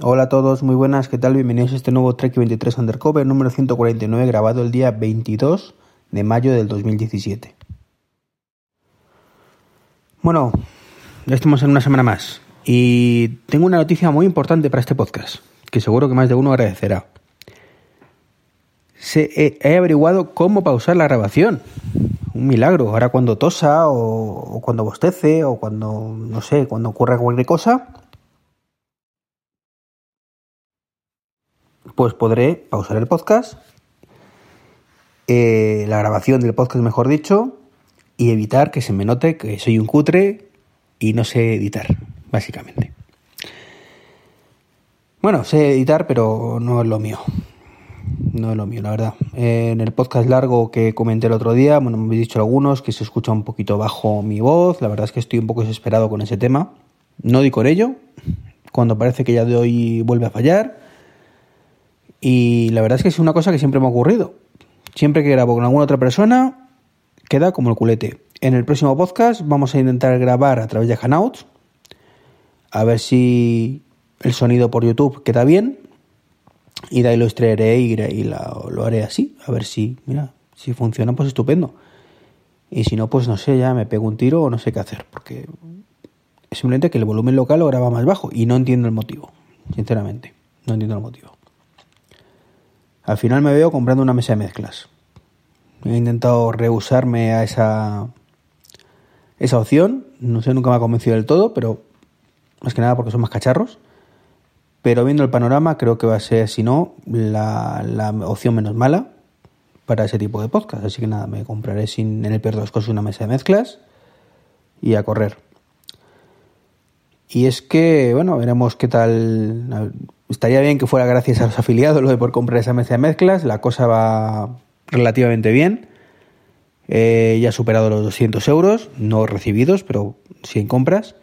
Hola a todos, muy buenas, ¿qué tal? Bienvenidos a este nuevo Trek 23 Undercover número 149 grabado el día 22 de mayo del 2017. Bueno, ya estamos en una semana más y tengo una noticia muy importante para este podcast, que seguro que más de uno agradecerá. Se, he, he averiguado cómo pausar la grabación. Un milagro. Ahora cuando tosa o, o cuando bostece o cuando, no sé, cuando ocurra cualquier cosa, pues podré pausar el podcast, eh, la grabación del podcast, mejor dicho, y evitar que se me note que soy un cutre y no sé editar, básicamente. Bueno, sé editar, pero no es lo mío. No es lo mío, la verdad. en el podcast largo que comenté el otro día, bueno, me habéis dicho algunos que se escucha un poquito bajo mi voz. La verdad es que estoy un poco desesperado con ese tema. No di con ello. Cuando parece que ya de hoy vuelve a fallar. Y la verdad es que es una cosa que siempre me ha ocurrido. Siempre que grabo con alguna otra persona, queda como el culete. En el próximo podcast vamos a intentar grabar a través de Hangouts. A ver si el sonido por YouTube queda bien. Y de ahí lo extraeré y, lo haré así. A ver si, mira, si funciona, pues estupendo. Y si no, pues no sé, ya me pego un tiro o no sé qué hacer. Porque es simplemente que el volumen local lo graba más bajo. Y no entiendo el motivo, sinceramente. No entiendo el motivo. Al final me veo comprando una mesa de mezclas. He intentado rehusarme a esa, esa opción. No sé, nunca me ha convencido del todo, pero más que nada porque son más cacharros. Pero viendo el panorama, creo que va a ser, si no, la, la opción menos mala para ese tipo de podcast. Así que nada, me compraré sin, en el peor de las cosas una mesa de mezclas y a correr. Y es que, bueno, veremos qué tal. Estaría bien que fuera gracias a los afiliados lo de por comprar esa mesa de mezclas. La cosa va relativamente bien. Eh, ya ha superado los 200 euros, no recibidos, pero sí compras.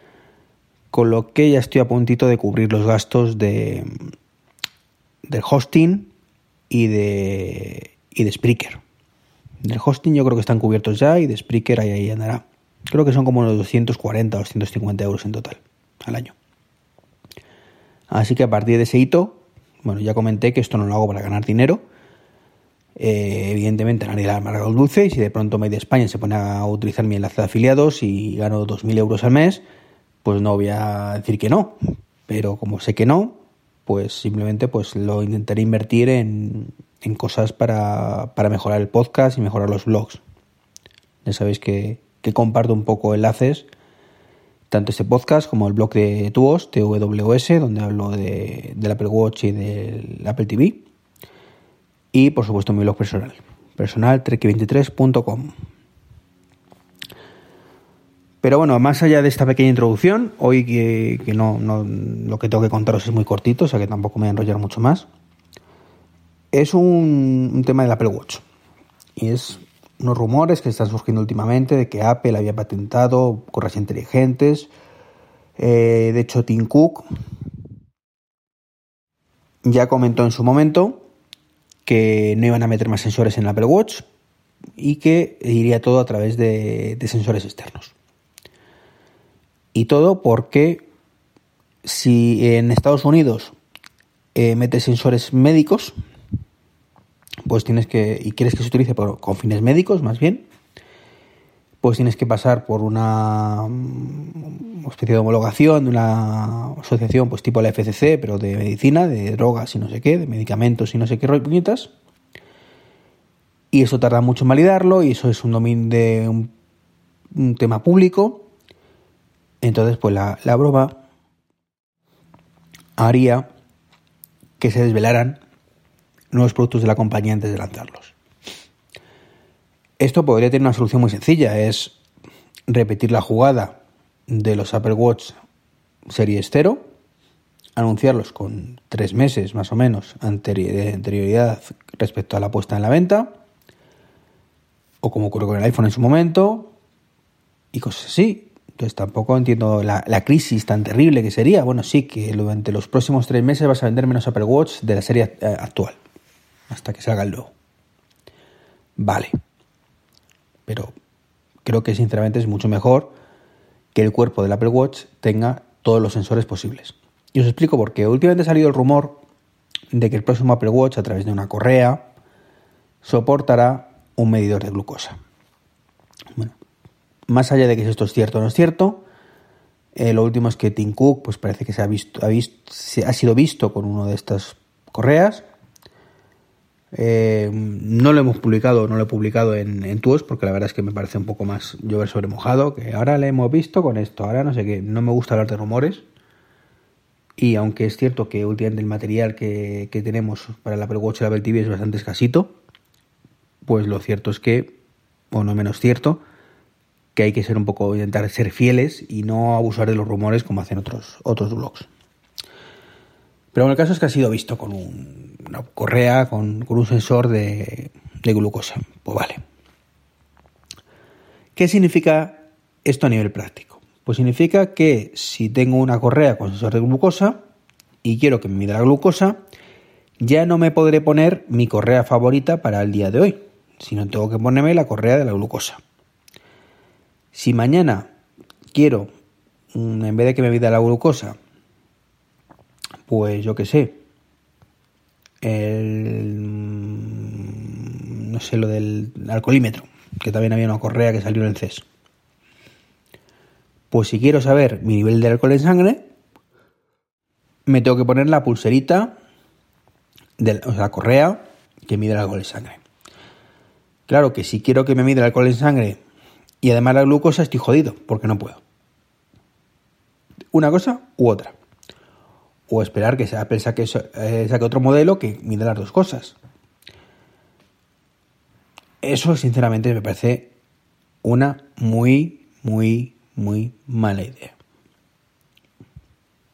Con lo que ya estoy a puntito de cubrir los gastos de del hosting y de, y de Spreaker. Del hosting yo creo que están cubiertos ya y de Spreaker ahí, ahí andará. Creo que son como los 240 o 250 euros en total al año. Así que a partir de ese hito, bueno, ya comenté que esto no lo hago para ganar dinero. Eh, evidentemente nadie le ha amargado el dulce y si de pronto Made de España se pone a utilizar mi enlace de afiliados y gano 2.000 euros al mes, pues no voy a decir que no. Pero como sé que no, pues simplemente pues lo intentaré invertir en, en cosas para, para, mejorar el podcast y mejorar los blogs. Ya sabéis que, que comparto un poco enlaces tanto este podcast como el blog de Tuos, TWS, donde hablo de, del Apple Watch y del Apple TV. Y por supuesto mi blog personal, personal trek23.com. Pero bueno, más allá de esta pequeña introducción, hoy que, que no, no, lo que tengo que contaros es muy cortito, o sea que tampoco me voy a enrollar mucho más, es un, un tema del Apple Watch. Y es unos rumores que están surgiendo últimamente de que Apple había patentado correas inteligentes. Eh, de hecho, Tim Cook ya comentó en su momento que no iban a meter más sensores en Apple Watch y que iría todo a través de, de sensores externos. Y todo porque si en Estados Unidos eh, metes sensores médicos, pues tienes que, y quieres que se utilice por, con fines médicos más bien, pues tienes que pasar por una mm, especie de homologación de una asociación pues tipo la FCC, pero de medicina, de drogas y no sé qué, de medicamentos y no sé qué puñetas. Y eso tarda mucho en validarlo y eso es un dominio de un, un tema público. Entonces, pues la, la broma haría que se desvelaran nuevos productos de la compañía antes de lanzarlos. Esto podría tener una solución muy sencilla, es repetir la jugada de los Apple Watch serie 0, anunciarlos con tres meses más o menos de anterioridad respecto a la puesta en la venta, o como ocurrió con el iPhone en su momento, y cosas así. Entonces tampoco entiendo la, la, crisis tan terrible que sería. Bueno, sí, que durante los próximos tres meses vas a vender menos Apple Watch de la serie eh, actual hasta que salga el logo. Vale. Pero creo que sinceramente es mucho mejor que el cuerpo del Apple Watch tenga todos los sensores posibles. Y os explico por qué. Últimamente ha salido el rumor de que el próximo Apple Watch, a través de una correa, soportará un medidor de glucosa. Bueno, más allá de que esto es cierto o no es cierto, eh, lo último es que Tim Cook pues parece que se ha, visto, ha, visto, ha sido visto con uno de estas correas. Eh, no lo hemos publicado, no lo he publicado en, en TUOS porque la verdad es que me parece un poco más llover sobre mojado, que ahora le hemos visto con esto, ahora no sé qué, no me gusta hablar de rumores. Y aunque es cierto que últimamente el material que, que tenemos para el Apple Watch y el Apple TV es bastante escasito, pues lo cierto es que, o no menos cierto, que hay que ser un poco, intentar ser fieles y no abusar de los rumores como hacen otros, otros blogs. Pero en el caso es que ha sido visto con una correa, con, un sensor de, de glucosa. Pues vale. ¿Qué significa esto a nivel práctico? Pues significa que si tengo una correa con sensor de glucosa y quiero que me mida la glucosa, ya no me podré poner mi correa favorita para el día de hoy, sino tengo que ponerme la correa de la glucosa. Si mañana quiero, mm, en vez de que me mida la glucosa, pues yo qué sé, el, no sé, lo del alcoholímetro, que también había una correa que salió en el CES. Pues si quiero saber mi nivel de alcohol en sangre, me tengo que poner la pulserita, de, o sea, la correa que mide el alcohol en sangre. Claro que si quiero que me mida el alcohol en sangre y además la glucosa estoy jodido, porque no puedo. Una cosa u otra. O esperar que Apple saque, eh, saque otro modelo que mida las dos cosas. Eso, sinceramente, me parece una muy, muy, muy mala idea.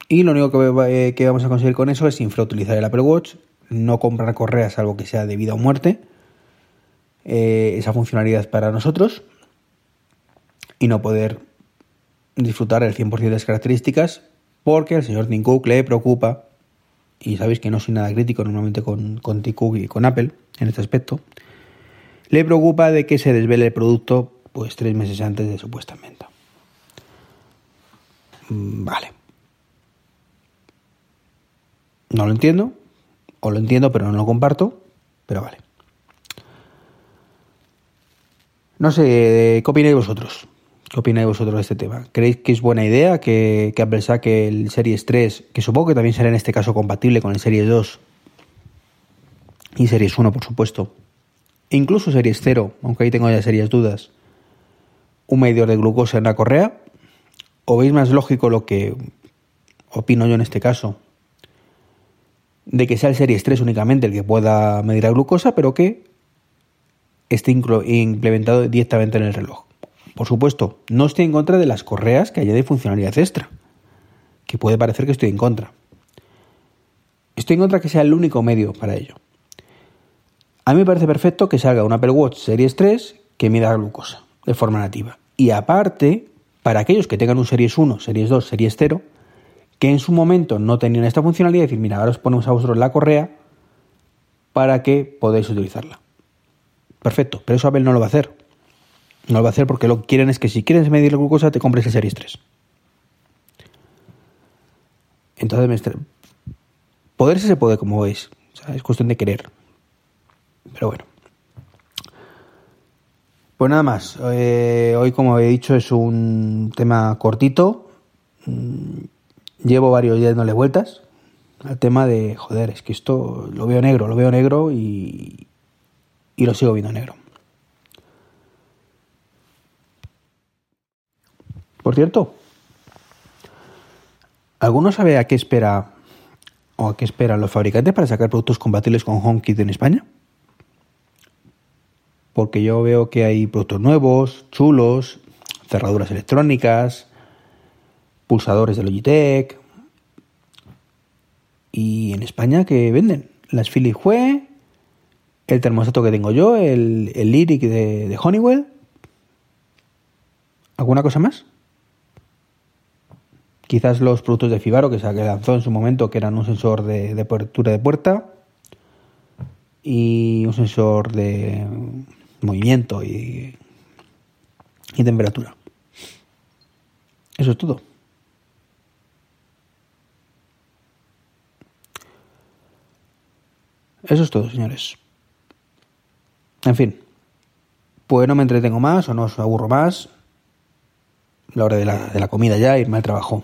Y lo único que, eh, vamos a conseguir con eso es infrautilizar el Apple Watch, no comprar correas salvo que sea de vida o muerte. Eh, esa funcionalidad para nosotros y no poder disfrutar el 100% de las características porque al señor Tim le preocupa, y sabéis que no soy nada crítico normalmente con, con Cook y con Apple en este aspecto, le preocupa de que se desvele el producto pues tres meses antes de su puesta en venta. Mm, vale. No lo entiendo, o lo entiendo pero no lo comparto, pero vale. No sé, ¿qué opináis vosotros? ¿Qué opináis vosotros de este tema? ¿Creéis que es buena idea que, que Apple saque el Series 3, que supongo que también será en este caso compatible con el Series 2 y Series 1, por supuesto? E incluso Series 0, aunque ahí tengo ya serias dudas, un medidor de glucosa en la correa? ¿O veis más lógico lo que opino yo en este caso? De que sea el Series 3 únicamente el que pueda medir la glucosa, pero que esté implementado directamente en el reloj. Por supuesto, no estoy en contra de las correas que de funcionalidad extra, que puede parecer que estoy en contra. Estoy en contra que sea el único medio para ello. A mí me parece perfecto que salga un Apple Watch Series 3 que mida la glucosa de forma nativa. Y aparte, para aquellos que tengan un Series 1, Series 2, Series 0, que en su momento no tenían esta funcionalidad, decir, mira, ahora os ponemos a vosotros la correa para que podáis utilizarla. Perfecto, pero eso Apple no lo va a hacer. No lo va a hacer porque lo que quieren es que si quieres medir la glucosa te compres el Series 3. Entonces, poderse se puede, como veis. es cuestión de querer. Pero bueno. Pues nada más. Eh, hoy, como he dicho, es un tema cortito. Mm, llevo varios días dándole vueltas al tema de, joder, es que esto lo veo negro, lo veo negro y, y lo sigo viendo negro. Por cierto, ¿alguno sabe a qué espera o a qué esperan los fabricantes para sacar productos compatibles con HomeKit en España? Porque yo veo que hay productos nuevos, chulos, cerraduras electrónicas, pulsadores de Logitech. Y en España, ¿qué venden? Las Philips Hue, el termostato que tengo yo, el, el Lyric de, de Honeywell. ¿Alguna cosa más? Quizás los productos de Fibaro que se lanzó en su momento, que eran un sensor de, apertura de puerta y un sensor de movimiento y, temperatura. Eso es todo. Eso es todo, señores. En fin, pues no me entretengo más o no os aburro más. La hora de la, de la comida ya, irme al trabajo.